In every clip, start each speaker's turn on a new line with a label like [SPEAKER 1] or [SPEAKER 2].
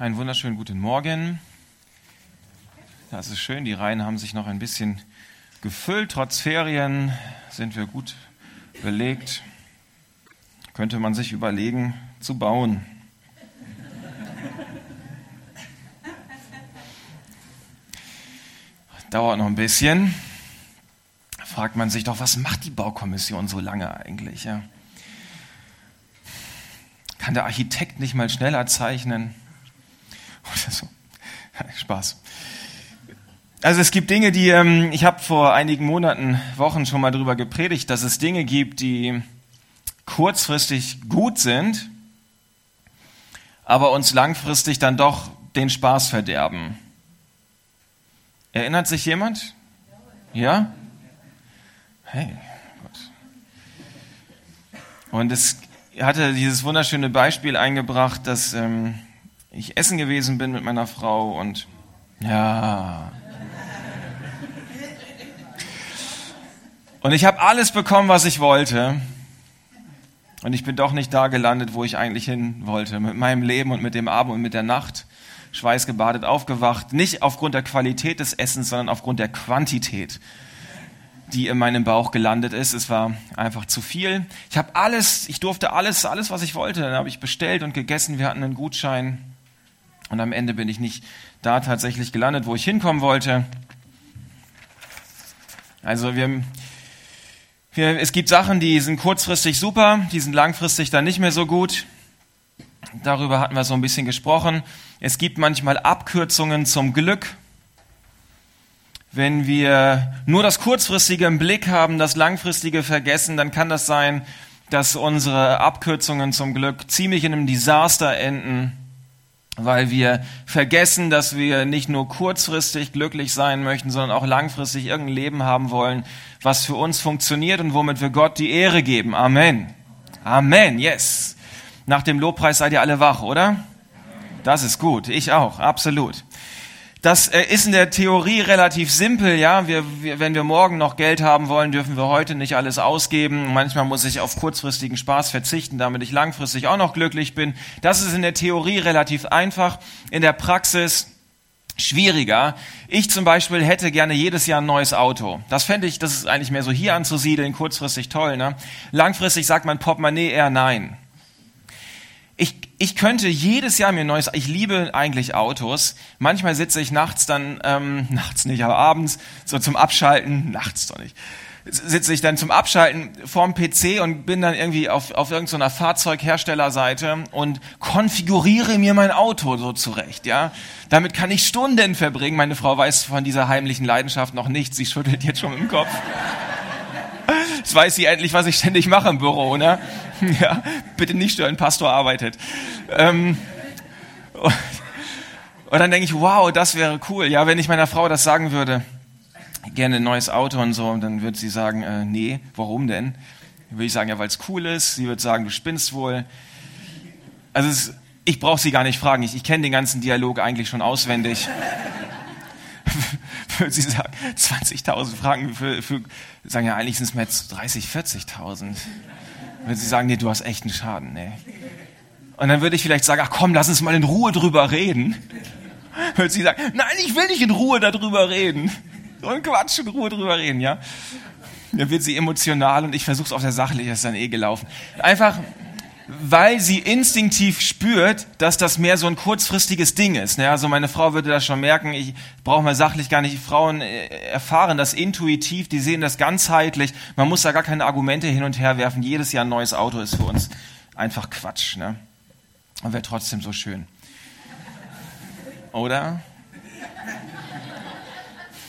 [SPEAKER 1] Einen wunderschönen guten Morgen. Das ist schön, die Reihen haben sich noch ein bisschen gefüllt. Trotz Ferien sind wir gut belegt. Könnte man sich überlegen, zu bauen. Dauert noch ein bisschen. Fragt man sich doch, was macht die Baukommission so lange eigentlich? Ja? Kann der Architekt nicht mal schneller zeichnen? Oder so. Spaß. Also es gibt Dinge, die, ähm, ich habe vor einigen Monaten, Wochen schon mal darüber gepredigt, dass es Dinge gibt, die kurzfristig gut sind, aber uns langfristig dann doch den Spaß verderben. Erinnert sich jemand? Ja? Hey, Gott. Und es hatte dieses wunderschöne Beispiel eingebracht, dass ähm, ich essen gewesen bin mit meiner Frau und ja. Und ich habe alles bekommen, was ich wollte. Und ich bin doch nicht da gelandet, wo ich eigentlich hin wollte. Mit meinem Leben und mit dem Abend und mit der Nacht. Schweißgebadet aufgewacht. Nicht aufgrund der Qualität des Essens, sondern aufgrund der Quantität die in meinem Bauch gelandet ist. Es war einfach zu viel. Ich habe alles, ich durfte alles, alles, was ich wollte. Dann habe ich bestellt und gegessen. Wir hatten einen Gutschein. Und am Ende bin ich nicht da tatsächlich gelandet, wo ich hinkommen wollte. Also wir, wir, es gibt Sachen, die sind kurzfristig super, die sind langfristig dann nicht mehr so gut. Darüber hatten wir so ein bisschen gesprochen. Es gibt manchmal Abkürzungen zum Glück. Wenn wir nur das Kurzfristige im Blick haben, das Langfristige vergessen, dann kann das sein, dass unsere Abkürzungen zum Glück ziemlich in einem Desaster enden, weil wir vergessen, dass wir nicht nur kurzfristig glücklich sein möchten, sondern auch langfristig irgendein Leben haben wollen, was für uns funktioniert und womit wir Gott die Ehre geben. Amen. Amen, yes. Nach dem Lobpreis seid ihr alle wach, oder? Das ist gut. Ich auch, absolut. Das äh, ist in der Theorie relativ simpel, ja. Wir, wir, wenn wir morgen noch Geld haben wollen, dürfen wir heute nicht alles ausgeben. Manchmal muss ich auf kurzfristigen Spaß verzichten, damit ich langfristig auch noch glücklich bin. Das ist in der Theorie relativ einfach. In der Praxis schwieriger. Ich zum Beispiel hätte gerne jedes Jahr ein neues Auto. Das fände ich, das ist eigentlich mehr so hier anzusiedeln, kurzfristig toll. Ne? Langfristig sagt mein Portemonnaie eher nein. Ich, ich könnte jedes Jahr mir ein neues, ich liebe eigentlich Autos. Manchmal sitze ich nachts dann, ähm, nachts nicht, aber abends so zum Abschalten, nachts doch nicht, sitze ich dann zum Abschalten vorm PC und bin dann irgendwie auf, auf irgendeiner Fahrzeugherstellerseite und konfiguriere mir mein Auto so zurecht, ja. Damit kann ich Stunden verbringen. Meine Frau weiß von dieser heimlichen Leidenschaft noch nichts. Sie schüttelt jetzt schon im Kopf. Jetzt weiß sie endlich, was ich ständig mache im Büro, ne? Ja, bitte nicht stören, Pastor arbeitet. Ähm, und dann denke ich, wow, das wäre cool. Ja, wenn ich meiner Frau das sagen würde, gerne ein neues Auto und so, dann würde sie sagen, äh, nee, warum denn? Dann würde ich sagen, ja, weil es cool ist. Sie würde sagen, du spinnst wohl. Also es, ich brauche sie gar nicht fragen. Ich, ich kenne den ganzen Dialog eigentlich schon auswendig. Würde sie sagen, 20.000 Franken für, für, sagen ja, eigentlich sind es jetzt 30, 40.000 würde sie sagen, nee, du hast echt einen Schaden, nee. Und dann würde ich vielleicht sagen, ach komm, lass uns mal in Ruhe drüber reden. Würde sie sagen, nein, ich will nicht in Ruhe darüber reden. So ein Quatsch, in Ruhe drüber reden, ja. Dann wird sie emotional und ich versuche es auf der Sachliche, ist dann eh gelaufen. Einfach, weil sie instinktiv spürt, dass das mehr so ein kurzfristiges Ding ist. Ne? Also meine Frau würde das schon merken, ich brauche mal sachlich gar nicht. Frauen äh, erfahren das intuitiv, die sehen das ganzheitlich. Man muss da gar keine Argumente hin und her werfen. Jedes Jahr ein neues Auto ist für uns einfach Quatsch. Ne? Und wäre trotzdem so schön. Oder?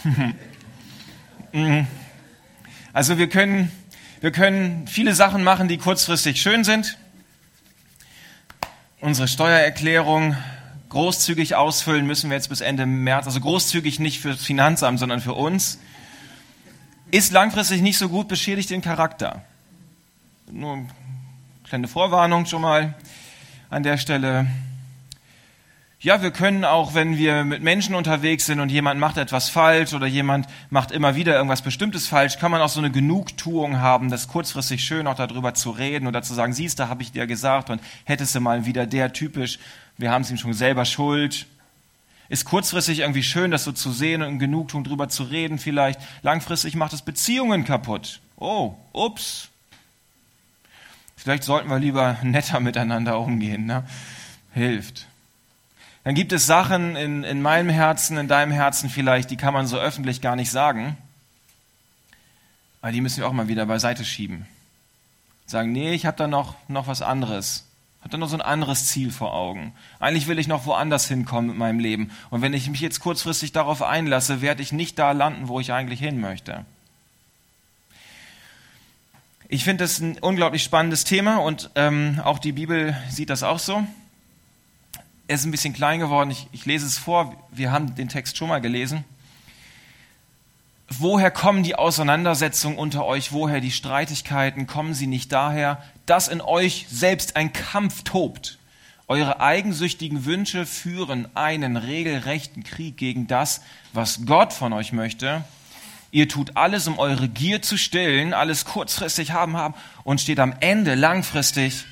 [SPEAKER 1] Mhm. also wir können, wir können viele Sachen machen, die kurzfristig schön sind unsere Steuererklärung großzügig ausfüllen müssen wir jetzt bis Ende März. Also großzügig nicht für das Finanzamt, sondern für uns. Ist langfristig nicht so gut, beschädigt den Charakter. Nur eine kleine Vorwarnung schon mal an der Stelle. Ja, wir können auch, wenn wir mit Menschen unterwegs sind und jemand macht etwas falsch oder jemand macht immer wieder irgendwas Bestimmtes falsch, kann man auch so eine Genugtuung haben, das kurzfristig schön auch darüber zu reden oder zu sagen, siehst du, habe ich dir gesagt und hättest du mal wieder der typisch, wir haben es ihm schon selber schuld. Ist kurzfristig irgendwie schön, das so zu sehen und Genugtuung drüber zu reden vielleicht. Langfristig macht es Beziehungen kaputt. Oh, ups. Vielleicht sollten wir lieber netter miteinander umgehen. Ne? Hilft. Dann gibt es Sachen in, in meinem Herzen, in deinem Herzen vielleicht, die kann man so öffentlich gar nicht sagen. Aber die müssen wir auch mal wieder beiseite schieben. Sagen, nee, ich habe da noch, noch was anderes. Habe da noch so ein anderes Ziel vor Augen. Eigentlich will ich noch woanders hinkommen mit meinem Leben. Und wenn ich mich jetzt kurzfristig darauf einlasse, werde ich nicht da landen, wo ich eigentlich hin möchte. Ich finde das ein unglaublich spannendes Thema und ähm, auch die Bibel sieht das auch so er ist ein bisschen klein geworden. Ich, ich lese es vor. Wir haben den Text schon mal gelesen. Woher kommen die Auseinandersetzungen unter euch? Woher die Streitigkeiten? Kommen sie nicht daher, dass in euch selbst ein Kampf tobt? Eure eigensüchtigen Wünsche führen einen regelrechten Krieg gegen das, was Gott von euch möchte. Ihr tut alles, um eure Gier zu stillen, alles kurzfristig haben haben und steht am Ende langfristig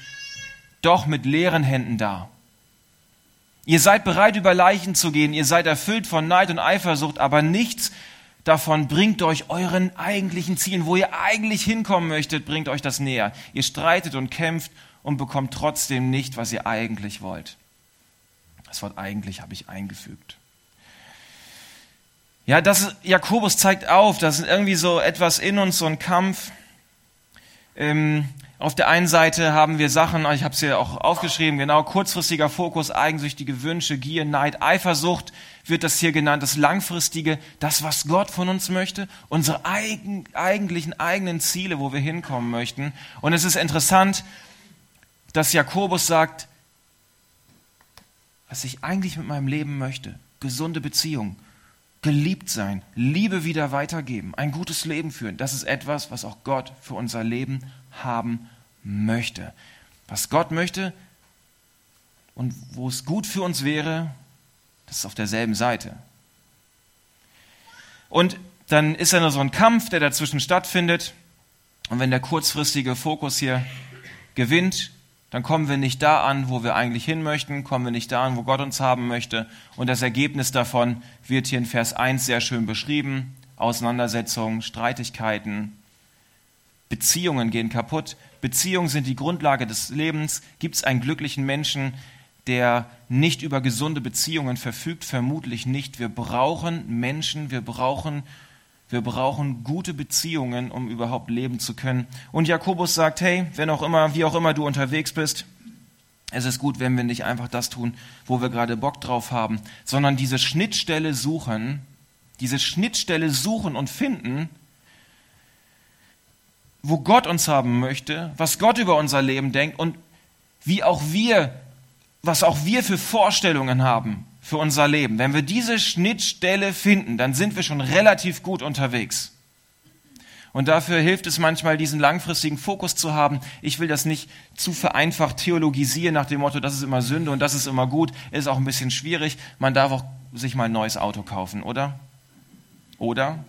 [SPEAKER 1] doch mit leeren Händen da. Ihr seid bereit, über Leichen zu gehen, ihr seid erfüllt von Neid und Eifersucht, aber nichts davon bringt euch euren eigentlichen Zielen, wo ihr eigentlich hinkommen möchtet, bringt euch das näher. Ihr streitet und kämpft und bekommt trotzdem nicht, was ihr eigentlich wollt. Das Wort eigentlich habe ich eingefügt. Ja, das Jakobus zeigt auf, das ist irgendwie so etwas in uns, so ein Kampf. Ähm, auf der einen Seite haben wir Sachen, ich habe es hier auch aufgeschrieben, genau, kurzfristiger Fokus, eigensüchtige Wünsche, Gier, Neid, Eifersucht wird das hier genannt, das langfristige, das, was Gott von uns möchte, unsere eigen, eigentlichen eigenen Ziele, wo wir hinkommen möchten. Und es ist interessant, dass Jakobus sagt, was ich eigentlich mit meinem Leben möchte, gesunde Beziehung, geliebt sein, Liebe wieder weitergeben, ein gutes Leben führen, das ist etwas, was auch Gott für unser Leben haben möchte. Was Gott möchte und wo es gut für uns wäre, das ist auf derselben Seite. Und dann ist da nur so ein Kampf, der dazwischen stattfindet. Und wenn der kurzfristige Fokus hier gewinnt, dann kommen wir nicht da an, wo wir eigentlich hin möchten, kommen wir nicht da an, wo Gott uns haben möchte. Und das Ergebnis davon wird hier in Vers 1 sehr schön beschrieben. Auseinandersetzungen, Streitigkeiten, Beziehungen gehen kaputt. Beziehungen sind die Grundlage des Lebens. Gibt es einen glücklichen Menschen, der nicht über gesunde Beziehungen verfügt? Vermutlich nicht. Wir brauchen Menschen, wir brauchen, wir brauchen gute Beziehungen, um überhaupt leben zu können. Und Jakobus sagt, hey, wenn auch immer, wie auch immer du unterwegs bist, es ist gut, wenn wir nicht einfach das tun, wo wir gerade Bock drauf haben, sondern diese Schnittstelle suchen, diese Schnittstelle suchen und finden, wo Gott uns haben möchte, was Gott über unser Leben denkt und wie auch wir, was auch wir für Vorstellungen haben für unser Leben. Wenn wir diese Schnittstelle finden, dann sind wir schon relativ gut unterwegs. Und dafür hilft es manchmal, diesen langfristigen Fokus zu haben. Ich will das nicht zu vereinfacht theologisieren nach dem Motto, das ist immer Sünde und das ist immer gut. Ist auch ein bisschen schwierig. Man darf auch sich mal ein neues Auto kaufen, oder? Oder?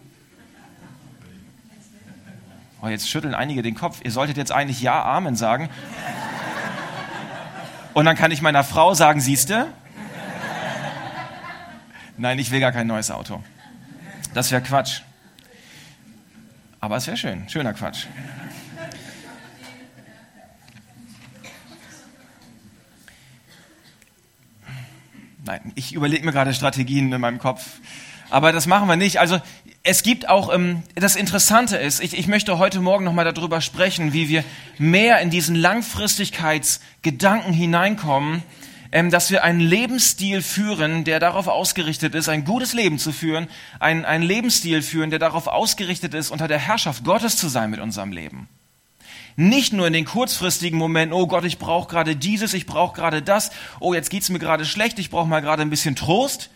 [SPEAKER 1] Oh, jetzt schütteln einige den Kopf. Ihr solltet jetzt eigentlich Ja, Amen sagen. Und dann kann ich meiner Frau sagen, siehste? Nein, ich will gar kein neues Auto. Das wäre Quatsch. Aber es wäre schön. Schöner Quatsch. Nein, ich überlege mir gerade Strategien in meinem Kopf. Aber das machen wir nicht. Also es gibt auch, ähm, das Interessante ist, ich, ich möchte heute Morgen nochmal darüber sprechen, wie wir mehr in diesen Langfristigkeitsgedanken hineinkommen, dass wir einen Lebensstil führen, der darauf ausgerichtet ist, ein gutes Leben zu führen, ein, einen Lebensstil führen, der darauf ausgerichtet ist, unter der Herrschaft Gottes zu sein mit unserem Leben. Nicht nur in den kurzfristigen Momenten, oh Gott, ich brauche gerade dieses, ich brauche gerade das, oh jetzt geht's mir gerade schlecht, ich brauche mal gerade ein bisschen Trost,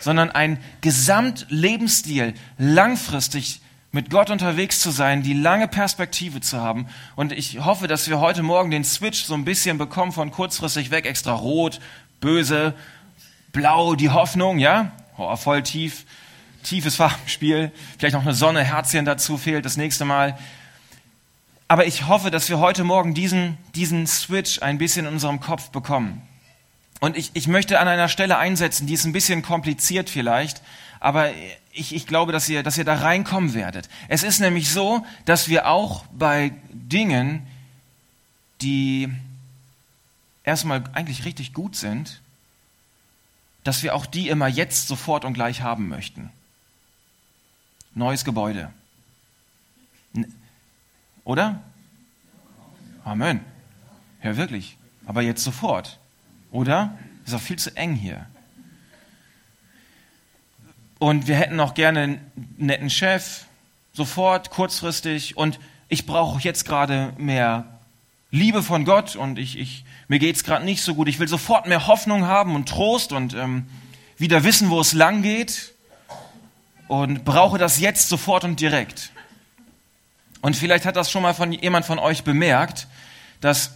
[SPEAKER 1] sondern ein Gesamtlebensstil, langfristig mit Gott unterwegs zu sein, die lange Perspektive zu haben. Und ich hoffe, dass wir heute Morgen den Switch so ein bisschen bekommen von kurzfristig weg, extra rot, böse, Blau die Hoffnung, ja? Oh, voll tief, tiefes Farbenspiel. Vielleicht noch eine Sonne, Herzchen dazu fehlt das nächste Mal. Aber ich hoffe, dass wir heute Morgen diesen, diesen Switch ein bisschen in unserem Kopf bekommen. Und ich, ich möchte an einer Stelle einsetzen, die ist ein bisschen kompliziert vielleicht, aber ich, ich glaube, dass ihr, dass ihr da reinkommen werdet. Es ist nämlich so, dass wir auch bei Dingen, die erstmal eigentlich richtig gut sind, dass wir auch die immer jetzt sofort und gleich haben möchten. Neues Gebäude. Oder? Amen. Ja, wirklich. Aber jetzt sofort. Oder? Ist auch viel zu eng hier. Und wir hätten auch gerne einen netten Chef, sofort, kurzfristig. Und ich brauche jetzt gerade mehr Liebe von Gott und ich, ich, mir geht es gerade nicht so gut. Ich will sofort mehr Hoffnung haben und Trost und ähm, wieder wissen, wo es lang geht. Und brauche das jetzt sofort und direkt. Und vielleicht hat das schon mal von jemand von euch bemerkt, dass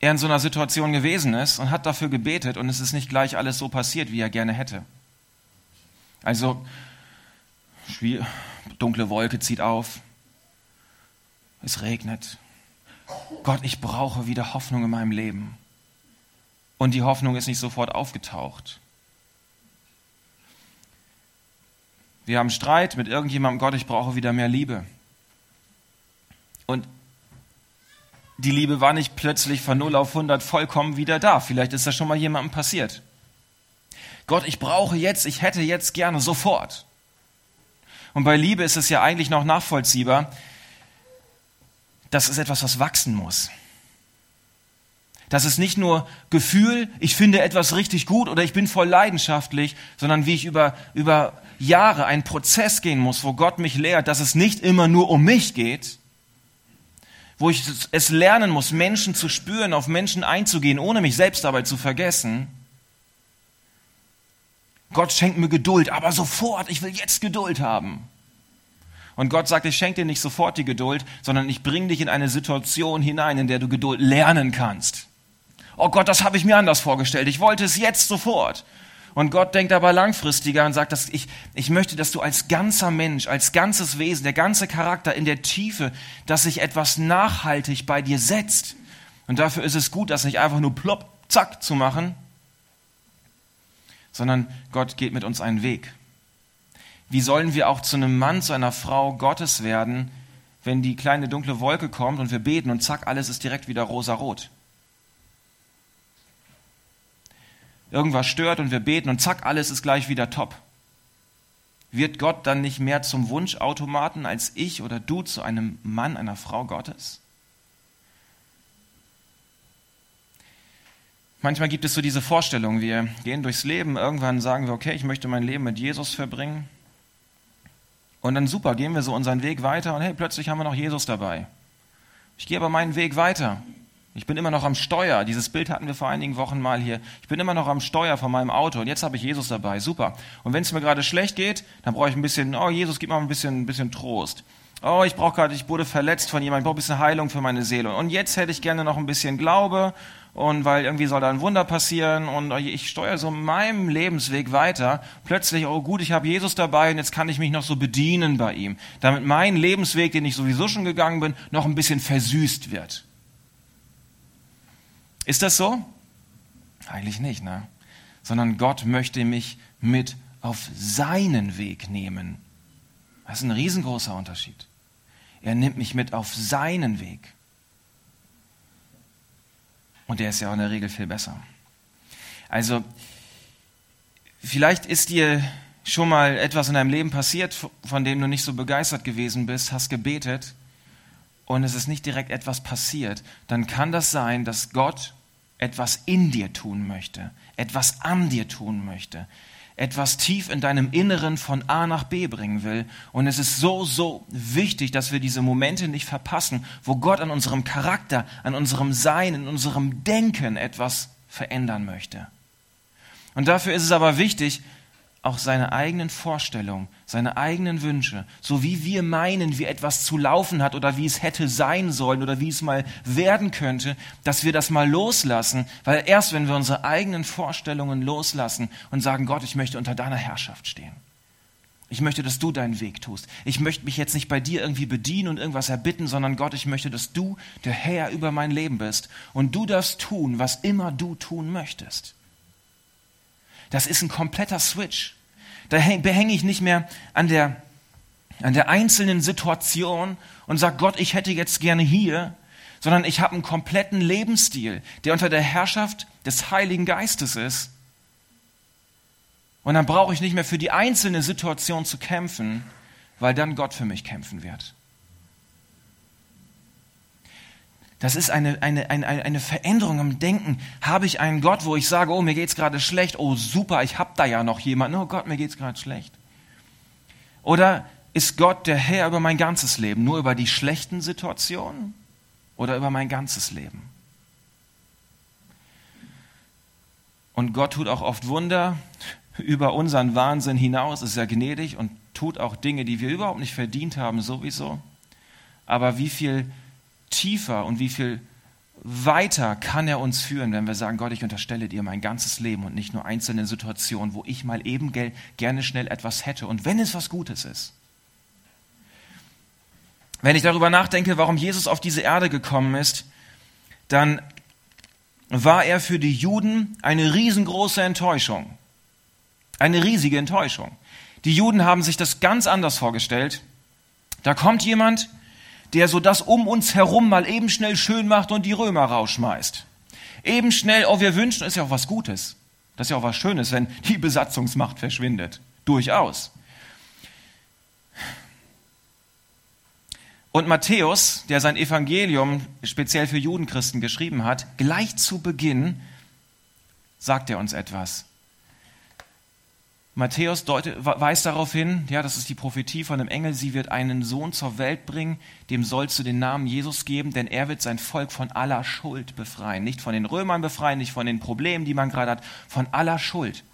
[SPEAKER 1] er in so einer Situation gewesen ist und hat dafür gebetet und es ist nicht gleich alles so passiert, wie er gerne hätte. Also, dunkle Wolke zieht auf, es regnet. Gott, ich brauche wieder Hoffnung in meinem Leben. Und die Hoffnung ist nicht sofort aufgetaucht. Wir haben Streit mit irgendjemandem, Gott, ich brauche wieder mehr Liebe. Und die Liebe war nicht plötzlich von 0 auf 100 vollkommen wieder da. Vielleicht ist das schon mal jemandem passiert. Gott, ich brauche jetzt, ich hätte jetzt gerne sofort. Und bei Liebe ist es ja eigentlich noch nachvollziehbar. Das ist etwas, was wachsen muss. Das ist nicht nur Gefühl, ich finde etwas richtig gut oder ich bin voll leidenschaftlich, sondern wie ich über, über Jahre einen Prozess gehen muss, wo Gott mich lehrt, dass es nicht immer nur um mich geht, wo ich es lernen muss, Menschen zu spüren, auf Menschen einzugehen, ohne mich selbst dabei zu vergessen. Gott schenkt mir Geduld, aber sofort, ich will jetzt Geduld haben. Und Gott sagt, ich schenke dir nicht sofort die Geduld, sondern ich bringe dich in eine Situation hinein, in der du Geduld lernen kannst. Oh Gott, das habe ich mir anders vorgestellt. Ich wollte es jetzt sofort. Und Gott denkt aber langfristiger und sagt, dass ich, ich möchte, dass du als ganzer Mensch, als ganzes Wesen, der ganze Charakter in der Tiefe, dass sich etwas nachhaltig bei dir setzt. Und dafür ist es gut, das nicht einfach nur plopp, zack zu machen, sondern Gott geht mit uns einen Weg. Wie sollen wir auch zu einem Mann, zu einer Frau Gottes werden, wenn die kleine dunkle Wolke kommt und wir beten und zack, alles ist direkt wieder rosarot? irgendwas stört und wir beten und zack, alles ist gleich wieder top. Wird Gott dann nicht mehr zum Wunschautomaten als ich oder du zu einem Mann, einer Frau Gottes? Manchmal gibt es so diese Vorstellung, wir gehen durchs Leben, irgendwann sagen wir, okay, ich möchte mein Leben mit Jesus verbringen. Und dann super, gehen wir so unseren Weg weiter und hey, plötzlich haben wir noch Jesus dabei. Ich gehe aber meinen Weg weiter. Ich bin immer noch am Steuer. Dieses Bild hatten wir vor einigen Wochen mal hier. Ich bin immer noch am Steuer von meinem Auto und jetzt habe ich Jesus dabei. Super. Und wenn es mir gerade schlecht geht, dann brauche ich ein bisschen, oh Jesus, gib mir ein bisschen, ein bisschen Trost. Oh, ich brauche gerade, ich wurde verletzt von jemandem, ich brauche ein bisschen Heilung für meine Seele. Und jetzt hätte ich gerne noch ein bisschen Glaube und weil irgendwie soll da ein Wunder passieren und ich steuere so meinem Lebensweg weiter. Plötzlich, oh gut, ich habe Jesus dabei und jetzt kann ich mich noch so bedienen bei ihm, damit mein Lebensweg, den ich sowieso schon gegangen bin, noch ein bisschen versüßt wird. Ist das so? Eigentlich nicht, ne? Sondern Gott möchte mich mit auf seinen Weg nehmen. Das ist ein riesengroßer Unterschied. Er nimmt mich mit auf seinen Weg. Und der ist ja auch in der Regel viel besser. Also, vielleicht ist dir schon mal etwas in deinem Leben passiert, von dem du nicht so begeistert gewesen bist, hast gebetet und es ist nicht direkt etwas passiert, dann kann das sein, dass Gott etwas in dir tun möchte, etwas an dir tun möchte, etwas tief in deinem Inneren von A nach B bringen will. Und es ist so, so wichtig, dass wir diese Momente nicht verpassen, wo Gott an unserem Charakter, an unserem Sein, in unserem Denken etwas verändern möchte. Und dafür ist es aber wichtig, auch seine eigenen Vorstellungen, seine eigenen Wünsche, so wie wir meinen, wie etwas zu laufen hat oder wie es hätte sein sollen oder wie es mal werden könnte, dass wir das mal loslassen, weil erst wenn wir unsere eigenen Vorstellungen loslassen und sagen, Gott, ich möchte unter deiner Herrschaft stehen. Ich möchte, dass du deinen Weg tust. Ich möchte mich jetzt nicht bei dir irgendwie bedienen und irgendwas erbitten, sondern Gott, ich möchte, dass du der Herr über mein Leben bist und du darfst tun, was immer du tun möchtest. Das ist ein kompletter Switch. Da behänge ich nicht mehr an der, an der einzelnen Situation und sage, Gott, ich hätte jetzt gerne hier, sondern ich habe einen kompletten Lebensstil, der unter der Herrschaft des Heiligen Geistes ist. Und dann brauche ich nicht mehr für die einzelne Situation zu kämpfen, weil dann Gott für mich kämpfen wird. Das ist eine, eine, eine, eine Veränderung im Denken. Habe ich einen Gott, wo ich sage, oh, mir geht's gerade schlecht, oh super, ich habe da ja noch jemanden, oh Gott, mir geht's gerade schlecht. Oder ist Gott der Herr über mein ganzes Leben, nur über die schlechten Situationen oder über mein ganzes Leben? Und Gott tut auch oft Wunder über unseren Wahnsinn hinaus, ist ja gnädig und tut auch Dinge, die wir überhaupt nicht verdient haben, sowieso. Aber wie viel tiefer und wie viel weiter kann er uns führen, wenn wir sagen, Gott, ich unterstelle dir mein ganzes Leben und nicht nur einzelne Situationen, wo ich mal eben gerne schnell etwas hätte und wenn es was Gutes ist. Wenn ich darüber nachdenke, warum Jesus auf diese Erde gekommen ist, dann war er für die Juden eine riesengroße Enttäuschung. Eine riesige Enttäuschung. Die Juden haben sich das ganz anders vorgestellt. Da kommt jemand, der so das um uns herum mal eben schnell schön macht und die Römer rausschmeißt. Eben schnell, oh, wir wünschen, ist ja auch was Gutes. Das ist ja auch was Schönes, wenn die Besatzungsmacht verschwindet. Durchaus. Und Matthäus, der sein Evangelium speziell für Judenchristen geschrieben hat, gleich zu Beginn sagt er uns etwas. Matthäus weist darauf hin, ja, das ist die Prophetie von dem Engel, sie wird einen Sohn zur Welt bringen, dem sollst du den Namen Jesus geben, denn er wird sein Volk von aller Schuld befreien. Nicht von den Römern befreien, nicht von den Problemen, die man gerade hat, von aller Schuld.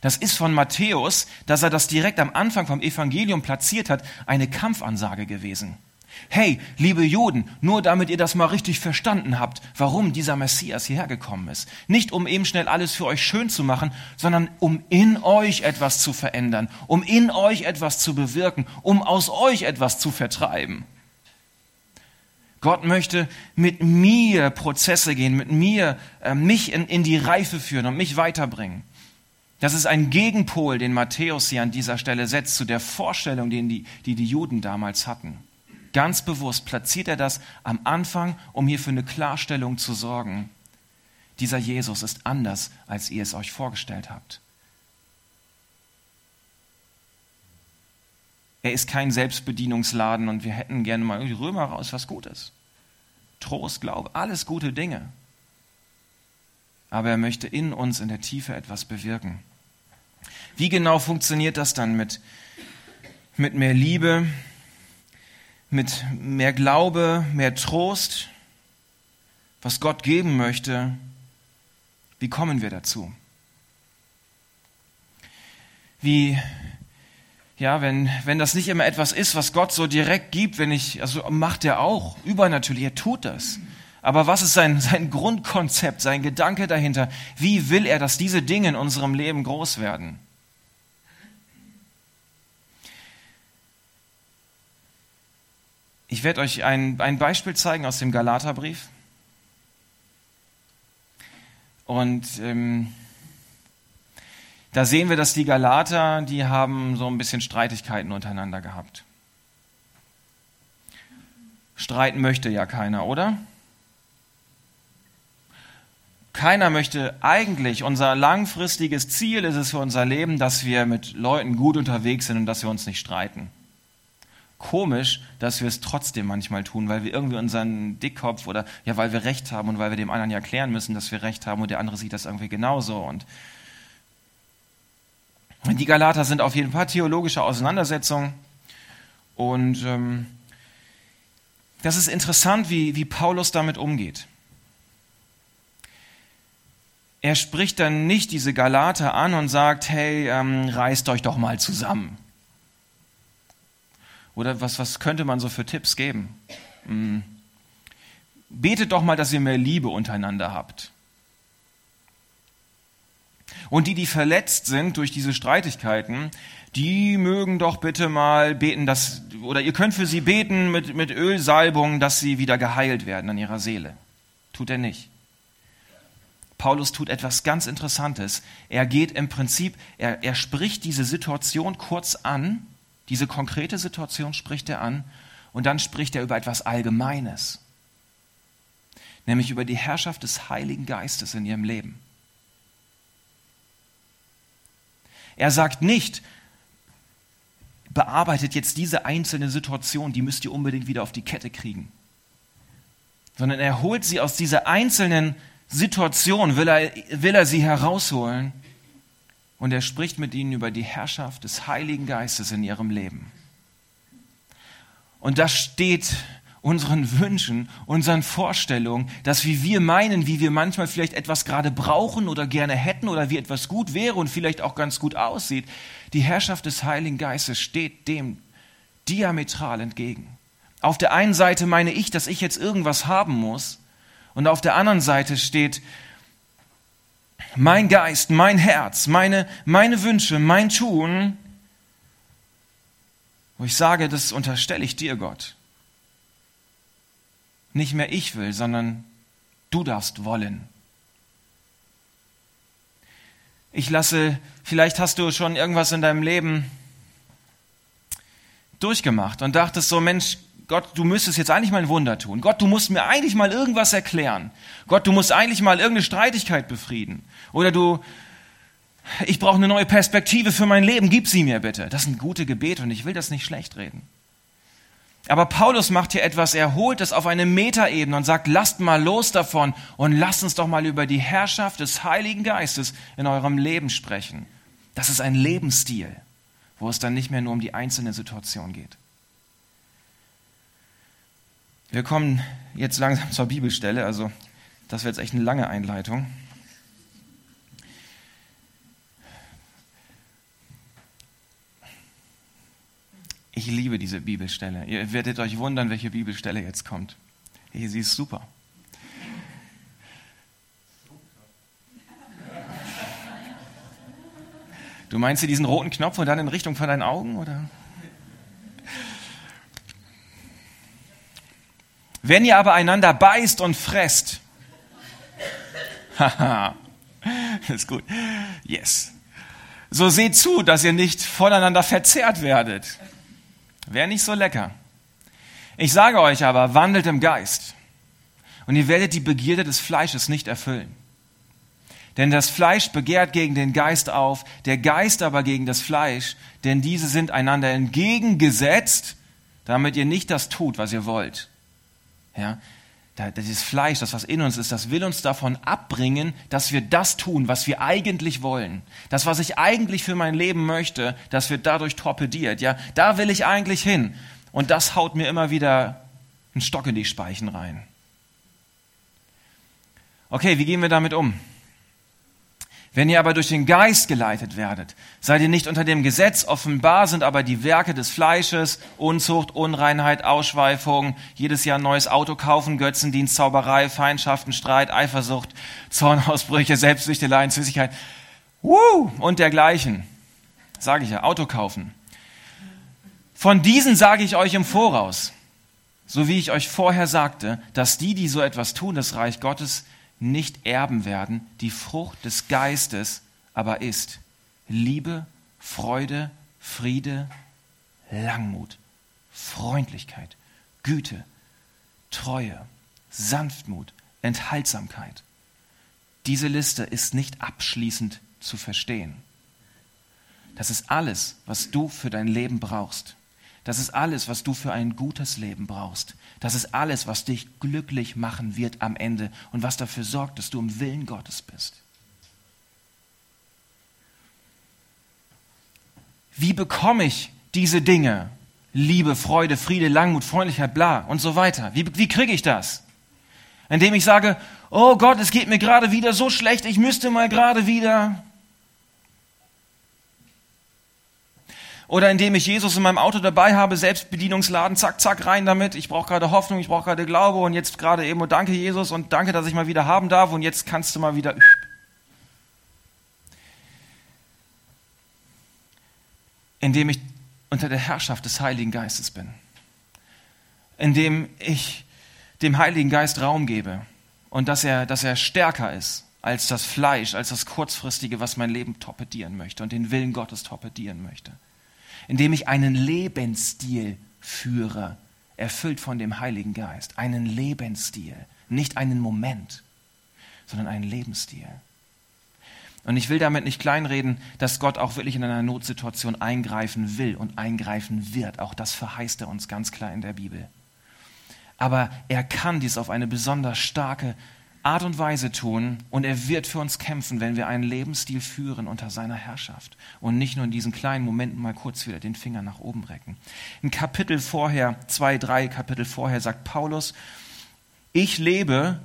[SPEAKER 1] Das ist von Matthäus, dass er das direkt am Anfang vom Evangelium platziert hat, eine Kampfansage gewesen. Hey, liebe Juden, nur damit ihr das mal richtig verstanden habt, warum dieser Messias hierher gekommen ist. Nicht um eben schnell alles für euch schön zu machen, sondern um in euch etwas zu verändern, um in euch etwas zu bewirken, um aus euch etwas zu vertreiben. Gott möchte mit mir Prozesse gehen, mit mir äh, mich in, in die Reife führen und mich weiterbringen. Das ist ein Gegenpol, den Matthäus hier an dieser Stelle setzt zu der Vorstellung, die die, die Juden damals hatten. Ganz bewusst platziert er das am Anfang, um hier für eine Klarstellung zu sorgen. Dieser Jesus ist anders, als ihr es euch vorgestellt habt. Er ist kein Selbstbedienungsladen und wir hätten gerne mal die Römer raus, was Gutes. Trost, Glaube, alles gute Dinge. Aber er möchte in uns in der Tiefe etwas bewirken. Wie genau funktioniert das dann mit, mit mehr Liebe, mit mehr Glaube, mehr Trost, was Gott geben möchte, wie kommen wir dazu? Wie, ja, wenn, wenn das nicht immer etwas ist, was Gott so direkt gibt, wenn ich, also macht er auch, übernatürlich, er tut das. Aber was ist sein, sein Grundkonzept, sein Gedanke dahinter? Wie will er, dass diese Dinge in unserem Leben groß werden? Ich werde euch ein, ein Beispiel zeigen aus dem Galaterbrief. Und ähm, da sehen wir, dass die Galater, die haben so ein bisschen Streitigkeiten untereinander gehabt. Streiten möchte ja keiner, oder? Keiner möchte eigentlich, unser langfristiges Ziel ist es für unser Leben, dass wir mit Leuten gut unterwegs sind und dass wir uns nicht streiten komisch, dass wir es trotzdem manchmal tun, weil wir irgendwie unseren Dickkopf oder ja, weil wir Recht haben und weil wir dem anderen ja erklären müssen, dass wir Recht haben und der andere sieht das irgendwie genauso. Und die Galater sind auf jeden Fall theologische Auseinandersetzungen und ähm, das ist interessant, wie, wie Paulus damit umgeht. er spricht dann nicht diese Galater an und sagt, hey, ähm, reißt euch doch mal zusammen. Oder was, was könnte man so für Tipps geben? Hm. Betet doch mal, dass ihr mehr Liebe untereinander habt. Und die, die verletzt sind durch diese Streitigkeiten, die mögen doch bitte mal beten, dass, oder ihr könnt für sie beten mit, mit Ölsalbung, dass sie wieder geheilt werden an ihrer Seele. Tut er nicht. Paulus tut etwas ganz Interessantes. Er geht im Prinzip, er, er spricht diese Situation kurz an, diese konkrete Situation spricht er an, und dann spricht er über etwas Allgemeines, nämlich über die Herrschaft des Heiligen Geistes in ihrem Leben. Er sagt nicht, bearbeitet jetzt diese einzelne Situation, die müsst ihr unbedingt wieder auf die Kette kriegen, sondern er holt sie aus dieser einzelnen Situation will er, will er sie herausholen und er spricht mit ihnen über die Herrschaft des Heiligen Geistes in ihrem Leben. Und das steht unseren Wünschen, unseren Vorstellungen, dass wie wir meinen, wie wir manchmal vielleicht etwas gerade brauchen oder gerne hätten oder wie etwas gut wäre und vielleicht auch ganz gut aussieht, die Herrschaft des Heiligen Geistes steht dem diametral entgegen. Auf der einen Seite meine ich, dass ich jetzt irgendwas haben muss, und auf der anderen Seite steht mein Geist, mein Herz, meine, meine Wünsche, mein Tun, wo ich sage, das unterstelle ich dir, Gott. Nicht mehr ich will, sondern du darfst wollen. Ich lasse, vielleicht hast du schon irgendwas in deinem Leben durchgemacht und dachtest so, Mensch, Gott, du müsstest jetzt eigentlich mal ein Wunder tun. Gott, du musst mir eigentlich mal irgendwas erklären. Gott, du musst eigentlich mal irgendeine Streitigkeit befrieden. Oder du, ich brauche eine neue Perspektive für mein Leben, gib sie mir bitte. Das sind gute Gebete und ich will das nicht schlecht reden. Aber Paulus macht hier etwas, er holt es auf eine Metaebene und sagt, lasst mal los davon und lasst uns doch mal über die Herrschaft des Heiligen Geistes in eurem Leben sprechen. Das ist ein Lebensstil, wo es dann nicht mehr nur um die einzelne Situation geht. Wir kommen jetzt langsam zur Bibelstelle, also das wird jetzt echt eine lange Einleitung. Ich liebe diese Bibelstelle. Ihr werdet euch wundern, welche Bibelstelle jetzt kommt. Sie ist super. Du meinst diesen roten Knopf und dann in Richtung von deinen Augen, oder? Wenn ihr aber einander beißt und fresst, haha, ist gut, yes, so seht zu, dass ihr nicht voneinander verzehrt werdet. Wäre nicht so lecker. Ich sage euch aber, wandelt im Geist und ihr werdet die Begierde des Fleisches nicht erfüllen. Denn das Fleisch begehrt gegen den Geist auf, der Geist aber gegen das Fleisch, denn diese sind einander entgegengesetzt, damit ihr nicht das tut, was ihr wollt. Ja, dieses Fleisch, das was in uns ist, das will uns davon abbringen, dass wir das tun, was wir eigentlich wollen. Das, was ich eigentlich für mein Leben möchte, das wird dadurch torpediert. Ja, da will ich eigentlich hin. Und das haut mir immer wieder einen Stock in die Speichen rein. Okay, wie gehen wir damit um? Wenn ihr aber durch den Geist geleitet werdet, seid ihr nicht unter dem Gesetz, offenbar sind aber die Werke des Fleisches, Unzucht, Unreinheit, Ausschweifung, jedes Jahr ein neues Auto kaufen, Götzendienst, Zauberei, Feindschaften, Streit, Eifersucht, Zornausbrüche, Selbstsüchteleien, Süßigkeit, Woo! und dergleichen. Sage ich ja, Auto kaufen. Von diesen sage ich euch im Voraus, so wie ich euch vorher sagte, dass die, die so etwas tun, das Reich Gottes nicht erben werden. Die Frucht des Geistes aber ist Liebe, Freude, Friede, Langmut, Freundlichkeit, Güte, Treue, Sanftmut, Enthaltsamkeit. Diese Liste ist nicht abschließend zu verstehen. Das ist alles, was du für dein Leben brauchst. Das ist alles, was du für ein gutes Leben brauchst. Das ist alles, was dich glücklich machen wird am Ende und was dafür sorgt, dass du im Willen Gottes bist. Wie bekomme ich diese Dinge? Liebe, Freude, Friede, Langmut, Freundlichkeit, bla und so weiter. Wie, wie kriege ich das? Indem ich sage, Oh Gott, es geht mir gerade wieder so schlecht, ich müsste mal gerade wieder. Oder indem ich Jesus in meinem Auto dabei habe, Selbstbedienungsladen, zack, zack, rein damit. Ich brauche gerade Hoffnung, ich brauche gerade Glaube und jetzt gerade eben, oh, danke Jesus und danke, dass ich mal wieder haben darf und jetzt kannst du mal wieder. Indem ich unter der Herrschaft des Heiligen Geistes bin. Indem ich dem Heiligen Geist Raum gebe und dass er, dass er stärker ist als das Fleisch, als das Kurzfristige, was mein Leben torpedieren möchte und den Willen Gottes torpedieren möchte indem ich einen Lebensstil führe, erfüllt von dem Heiligen Geist. Einen Lebensstil, nicht einen Moment, sondern einen Lebensstil. Und ich will damit nicht kleinreden, dass Gott auch wirklich in einer Notsituation eingreifen will und eingreifen wird. Auch das verheißt er uns ganz klar in der Bibel. Aber er kann dies auf eine besonders starke Art und Weise tun und er wird für uns kämpfen, wenn wir einen Lebensstil führen unter seiner Herrschaft und nicht nur in diesen kleinen Momenten mal kurz wieder den Finger nach oben recken. Ein Kapitel vorher, zwei, drei Kapitel vorher sagt Paulus, ich lebe,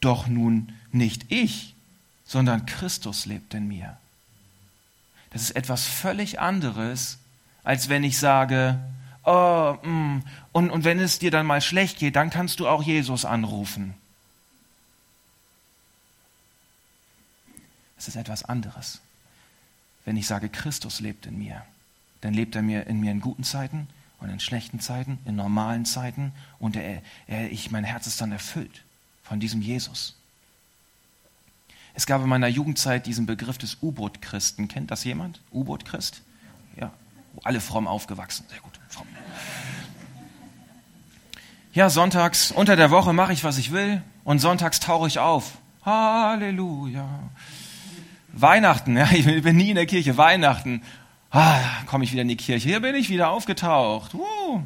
[SPEAKER 1] doch nun nicht ich, sondern Christus lebt in mir. Das ist etwas völlig anderes, als wenn ich sage, oh, mm, und, und wenn es dir dann mal schlecht geht, dann kannst du auch Jesus anrufen. Es ist etwas anderes. Wenn ich sage, Christus lebt in mir, dann lebt er mir in mir in guten Zeiten und in schlechten Zeiten, in normalen Zeiten und er, er, ich, mein Herz ist dann erfüllt von diesem Jesus. Es gab in meiner Jugendzeit diesen Begriff des U-Boot-Christen. Kennt das jemand? U-Boot-Christ? Ja, alle fromm aufgewachsen. Sehr gut, fromm. Ja, sonntags, unter der Woche mache ich, was ich will und sonntags tauche ich auf. Halleluja. Weihnachten, ja, ich bin nie in der Kirche, Weihnachten. Ah, komme ich wieder in die Kirche. Hier bin ich wieder aufgetaucht. Uh.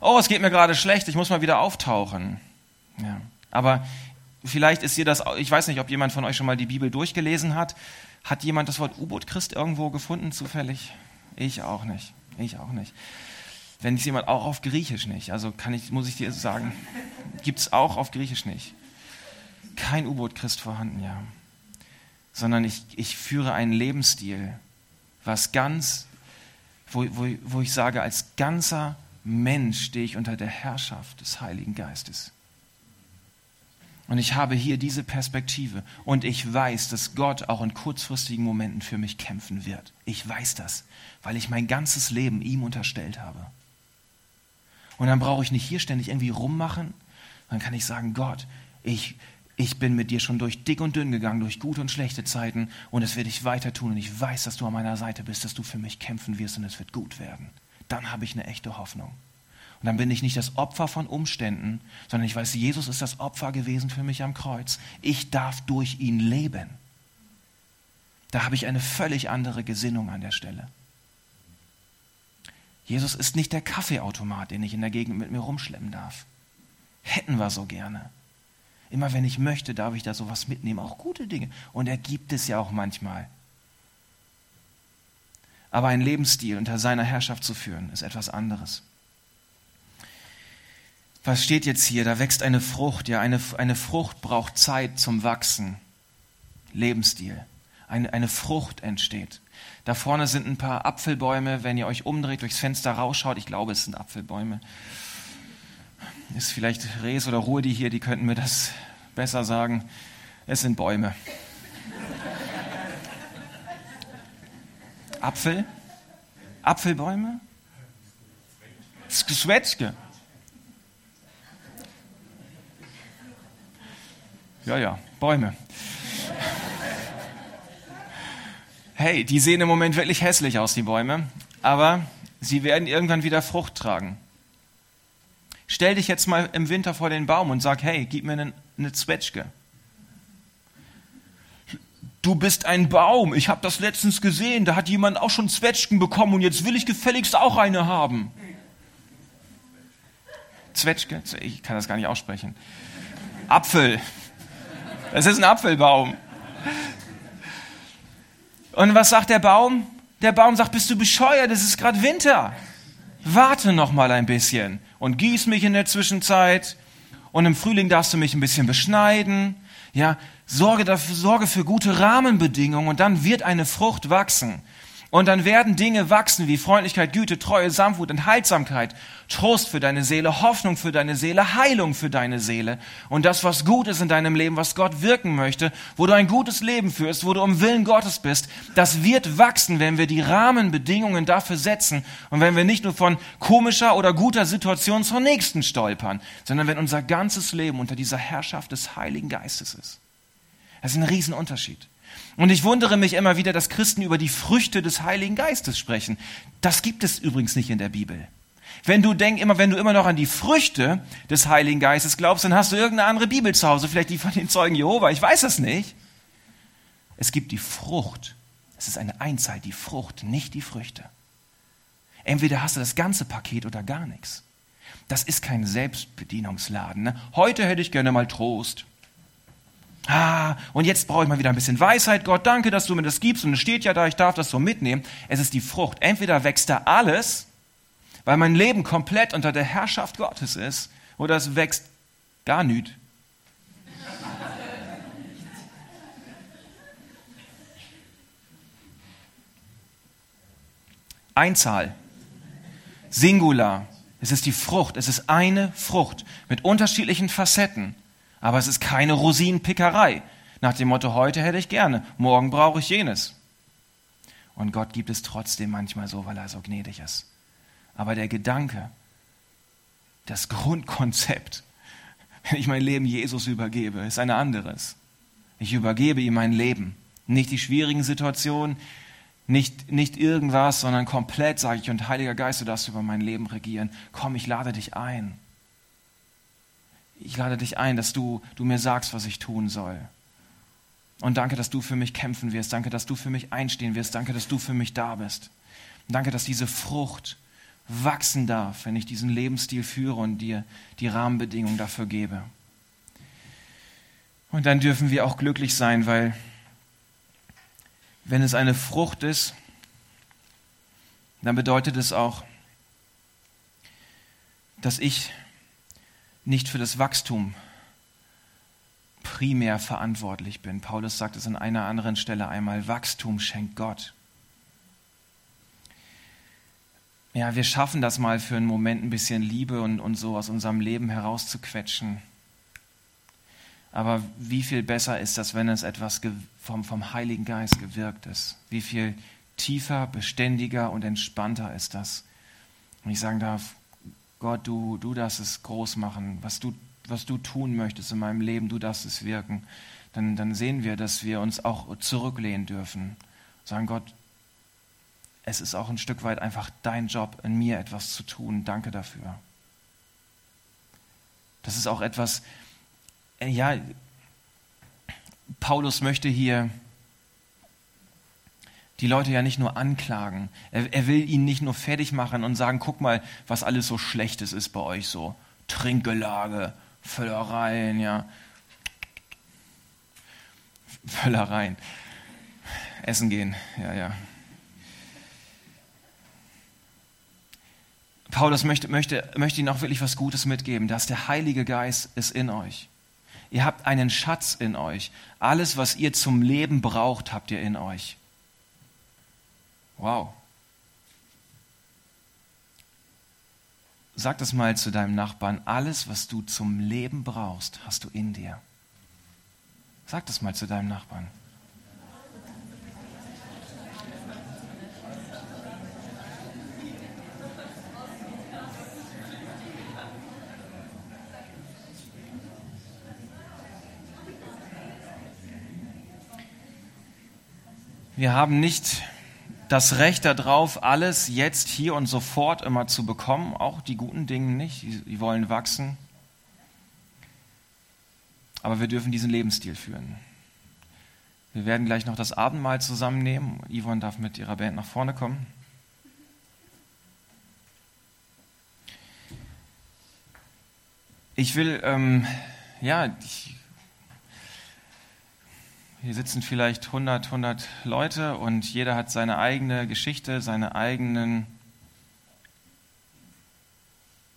[SPEAKER 1] Oh, es geht mir gerade schlecht, ich muss mal wieder auftauchen. Ja. Aber vielleicht ist dir das, ich weiß nicht, ob jemand von euch schon mal die Bibel durchgelesen hat. Hat jemand das Wort U-Boot Christ irgendwo gefunden, zufällig? Ich auch nicht. Ich auch nicht. Wenn es jemand auch auf Griechisch nicht. Also kann ich, muss ich dir sagen, gibt es auch auf Griechisch nicht. Kein U-Boot Christ vorhanden, ja sondern ich, ich führe einen Lebensstil, was ganz, wo, wo, wo ich sage, als ganzer Mensch stehe ich unter der Herrschaft des Heiligen Geistes. Und ich habe hier diese Perspektive und ich weiß, dass Gott auch in kurzfristigen Momenten für mich kämpfen wird. Ich weiß das, weil ich mein ganzes Leben ihm unterstellt habe. Und dann brauche ich nicht hier ständig irgendwie rummachen, dann kann ich sagen, Gott, ich, ich bin mit dir schon durch dick und dünn gegangen, durch gute und schlechte Zeiten und es werde ich weiter tun und ich weiß, dass du an meiner Seite bist, dass du für mich kämpfen wirst und es wird gut werden. Dann habe ich eine echte Hoffnung. Und dann bin ich nicht das Opfer von Umständen, sondern ich weiß, Jesus ist das Opfer gewesen für mich am Kreuz. Ich darf durch ihn leben. Da habe ich eine völlig andere Gesinnung an der Stelle. Jesus ist nicht der Kaffeeautomat, den ich in der Gegend mit mir rumschleppen darf. Hätten wir so gerne. Immer wenn ich möchte, darf ich da sowas mitnehmen, auch gute Dinge. Und er gibt es ja auch manchmal. Aber ein Lebensstil unter seiner Herrschaft zu führen, ist etwas anderes. Was steht jetzt hier? Da wächst eine Frucht. Ja, eine, eine Frucht braucht Zeit zum Wachsen. Lebensstil. Eine, eine Frucht entsteht. Da vorne sind ein paar Apfelbäume. Wenn ihr euch umdreht, durchs Fenster rausschaut, ich glaube, es sind Apfelbäume ist vielleicht Rees oder Ruhe, die hier, die könnten mir das besser sagen. Es sind Bäume. Apfel? Apfelbäume? Zwetschge. Ja, ja, Bäume. Hey, die sehen im Moment wirklich hässlich aus, die Bäume, aber sie werden irgendwann wieder Frucht tragen. Stell dich jetzt mal im Winter vor den Baum und sag, hey, gib mir eine, eine Zwetschge. Du bist ein Baum. Ich habe das letztens gesehen. Da hat jemand auch schon Zwetschgen bekommen und jetzt will ich gefälligst auch eine haben. Zwetschge? Ich kann das gar nicht aussprechen. Apfel. Das ist ein Apfelbaum. Und was sagt der Baum? Der Baum sagt, bist du bescheuert? Es ist gerade Winter. Warte noch mal ein bisschen und gieß mich in der Zwischenzeit und im Frühling darfst du mich ein bisschen beschneiden Ja, sorge dafür, sorge für gute Rahmenbedingungen und dann wird eine Frucht wachsen. Und dann werden Dinge wachsen wie Freundlichkeit, Güte, Treue, Sanftmut, Enthaltsamkeit, Trost für deine Seele, Hoffnung für deine Seele, Heilung für deine Seele. Und das, was gut ist in deinem Leben, was Gott wirken möchte, wo du ein gutes Leben führst, wo du im Willen Gottes bist, das wird wachsen, wenn wir die Rahmenbedingungen dafür setzen und wenn wir nicht nur von komischer oder guter Situation zur nächsten stolpern, sondern wenn unser ganzes Leben unter dieser Herrschaft des Heiligen Geistes ist. Das ist ein Riesenunterschied. Und ich wundere mich immer wieder, dass Christen über die Früchte des Heiligen Geistes sprechen. Das gibt es übrigens nicht in der Bibel. Wenn du denk, immer, wenn du immer noch an die Früchte des Heiligen Geistes glaubst, dann hast du irgendeine andere Bibel zu Hause, vielleicht die von den Zeugen Jehova, ich weiß es nicht. Es gibt die Frucht. Es ist eine Einzahl, die Frucht, nicht die Früchte. Entweder hast du das ganze Paket oder gar nichts. Das ist kein Selbstbedienungsladen. Ne? Heute hätte ich gerne mal Trost. Ah, und jetzt brauche ich mal wieder ein bisschen Weisheit. Gott, danke, dass du mir das gibst. Und es steht ja da, ich darf das so mitnehmen. Es ist die Frucht. Entweder wächst da alles, weil mein Leben komplett unter der Herrschaft Gottes ist, oder es wächst gar nichts. Einzahl, Singular. Es ist die Frucht. Es ist eine Frucht mit unterschiedlichen Facetten. Aber es ist keine Rosinenpickerei. Nach dem Motto, heute hätte ich gerne, morgen brauche ich jenes. Und Gott gibt es trotzdem manchmal so, weil er so gnädig ist. Aber der Gedanke, das Grundkonzept, wenn ich mein Leben Jesus übergebe, ist ein anderes. Ich übergebe ihm mein Leben. Nicht die schwierigen Situationen, nicht, nicht irgendwas, sondern komplett sage ich, und Heiliger Geist, du darfst über mein Leben regieren. Komm, ich lade dich ein ich lade dich ein, dass du, du mir sagst, was ich tun soll. Und danke, dass du für mich kämpfen wirst. Danke, dass du für mich einstehen wirst. Danke, dass du für mich da bist. Und danke, dass diese Frucht wachsen darf, wenn ich diesen Lebensstil führe und dir die Rahmenbedingungen dafür gebe. Und dann dürfen wir auch glücklich sein, weil wenn es eine Frucht ist, dann bedeutet es auch, dass ich nicht für das Wachstum primär verantwortlich bin. Paulus sagt es an einer anderen Stelle einmal, Wachstum schenkt Gott. Ja, wir schaffen das mal für einen Moment ein bisschen Liebe und, und so aus unserem Leben herauszuquetschen. Aber wie viel besser ist das, wenn es etwas vom, vom Heiligen Geist gewirkt ist? Wie viel tiefer, beständiger und entspannter ist das? Und ich sagen darf, Gott, du, du darfst es groß machen, was du, was du tun möchtest in meinem Leben, du darfst es wirken. Dann, dann sehen wir, dass wir uns auch zurücklehnen dürfen. Sagen, Gott, es ist auch ein Stück weit einfach dein Job, in mir etwas zu tun. Danke dafür. Das ist auch etwas, ja, Paulus möchte hier die Leute ja nicht nur anklagen. Er, er, will ihnen nicht nur fertig machen und sagen, guck mal, was alles so Schlechtes ist bei euch so. Trinkgelage, Völlereien, ja. Völlereien. Essen gehen, ja, ja. Paulus möchte, möchte, möchte ihnen auch wirklich was Gutes mitgeben, dass der Heilige Geist ist in euch. Ihr habt einen Schatz in euch. Alles, was ihr zum Leben braucht, habt ihr in euch. Wow. Sag das mal zu deinem Nachbarn, alles, was du zum Leben brauchst, hast du in dir. Sag das mal zu deinem Nachbarn. Wir haben nicht das Recht darauf, alles jetzt, hier und sofort immer zu bekommen, auch die guten Dinge nicht, die, wollen wachsen. Aber wir dürfen diesen Lebensstil führen. Wir werden gleich noch das Abendmahl zusammennehmen. Yvonne darf mit ihrer Band nach vorne kommen. Ich will, ähm, ja, ich hier sitzen vielleicht 100, 100 Leute und jeder hat seine eigene Geschichte, seine eigenen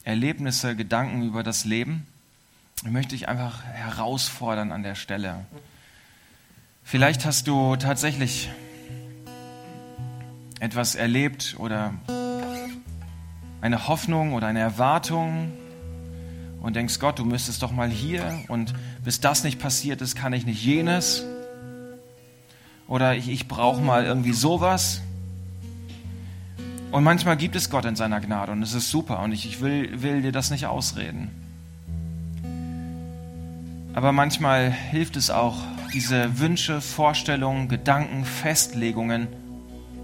[SPEAKER 1] Erlebnisse, Gedanken über das Leben. Ich möchte dich einfach herausfordern an der Stelle. Vielleicht hast du tatsächlich etwas erlebt oder eine Hoffnung oder eine Erwartung und denkst, Gott, du müsstest doch mal hier und bis das nicht passiert ist, kann ich nicht jenes. Oder ich, ich brauche mal irgendwie sowas. Und manchmal gibt es Gott in seiner Gnade und es ist super und ich, ich will, will dir das nicht ausreden. Aber manchmal hilft es auch, diese Wünsche, Vorstellungen, Gedanken, Festlegungen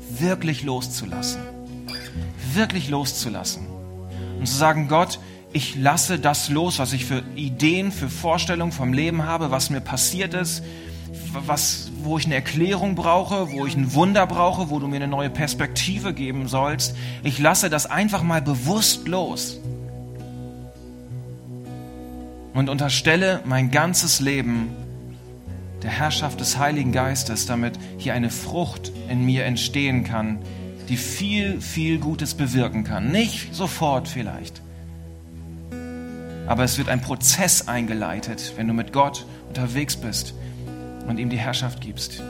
[SPEAKER 1] wirklich loszulassen. Wirklich loszulassen. Und zu sagen, Gott, ich lasse das los, was ich für Ideen, für Vorstellungen vom Leben habe, was mir passiert ist, was, wo ich eine Erklärung brauche, wo ich ein Wunder brauche, wo du mir eine neue Perspektive geben sollst. Ich lasse das einfach mal bewusst los und unterstelle mein ganzes Leben der Herrschaft des Heiligen Geistes, damit hier eine Frucht in mir entstehen kann, die viel, viel Gutes bewirken kann. Nicht sofort vielleicht, aber es wird ein Prozess eingeleitet, wenn du mit Gott unterwegs bist und ihm die Herrschaft gibst.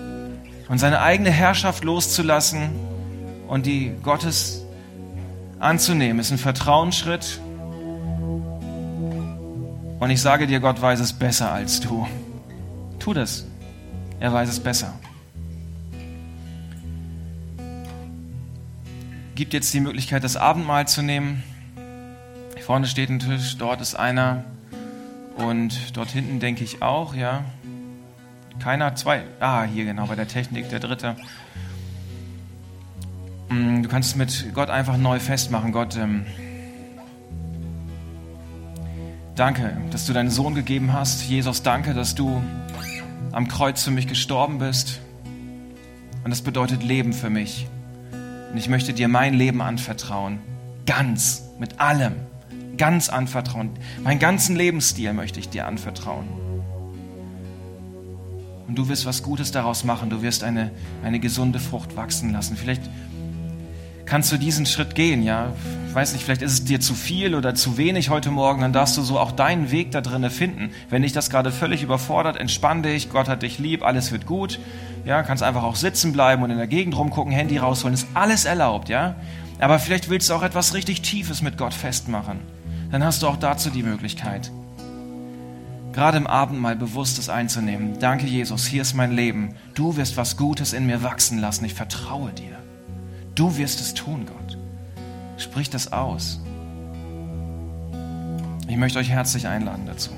[SPEAKER 1] Und seine eigene Herrschaft loszulassen und die Gottes anzunehmen, ist ein Vertrauensschritt. Und ich sage dir, Gott weiß es besser als du. Tu das. Er weiß es besser. Gibt jetzt die Möglichkeit, das Abendmahl zu nehmen. Vorne steht ein Tisch, dort ist einer. Und dort hinten denke ich auch, ja. Keiner, zwei. Ah, hier genau, bei der Technik, der dritte. Mm, du kannst es mit Gott einfach neu festmachen. Gott, ähm, danke, dass du deinen Sohn gegeben hast. Jesus, danke, dass du am Kreuz für mich gestorben bist. Und das bedeutet Leben für mich. Und ich möchte dir mein Leben anvertrauen. Ganz, mit allem ganz anvertrauen. Meinen ganzen Lebensstil möchte ich dir anvertrauen. Und du wirst was Gutes daraus machen. Du wirst eine, eine gesunde Frucht wachsen lassen. Vielleicht kannst du diesen Schritt gehen, ja. Ich weiß nicht, vielleicht ist es dir zu viel oder zu wenig heute Morgen, dann darfst du so auch deinen Weg da drinne finden. Wenn dich das gerade völlig überfordert, entspann dich, Gott hat dich lieb, alles wird gut. Ja, kannst einfach auch sitzen bleiben und in der Gegend rumgucken, Handy rausholen, ist alles erlaubt, ja. Aber vielleicht willst du auch etwas richtig Tiefes mit Gott festmachen dann hast du auch dazu die Möglichkeit. Gerade im Abend mal bewusstes einzunehmen. Danke, Jesus, hier ist mein Leben. Du wirst was Gutes in mir wachsen lassen. Ich vertraue dir. Du wirst es tun, Gott. Sprich das aus. Ich möchte euch herzlich einladen dazu.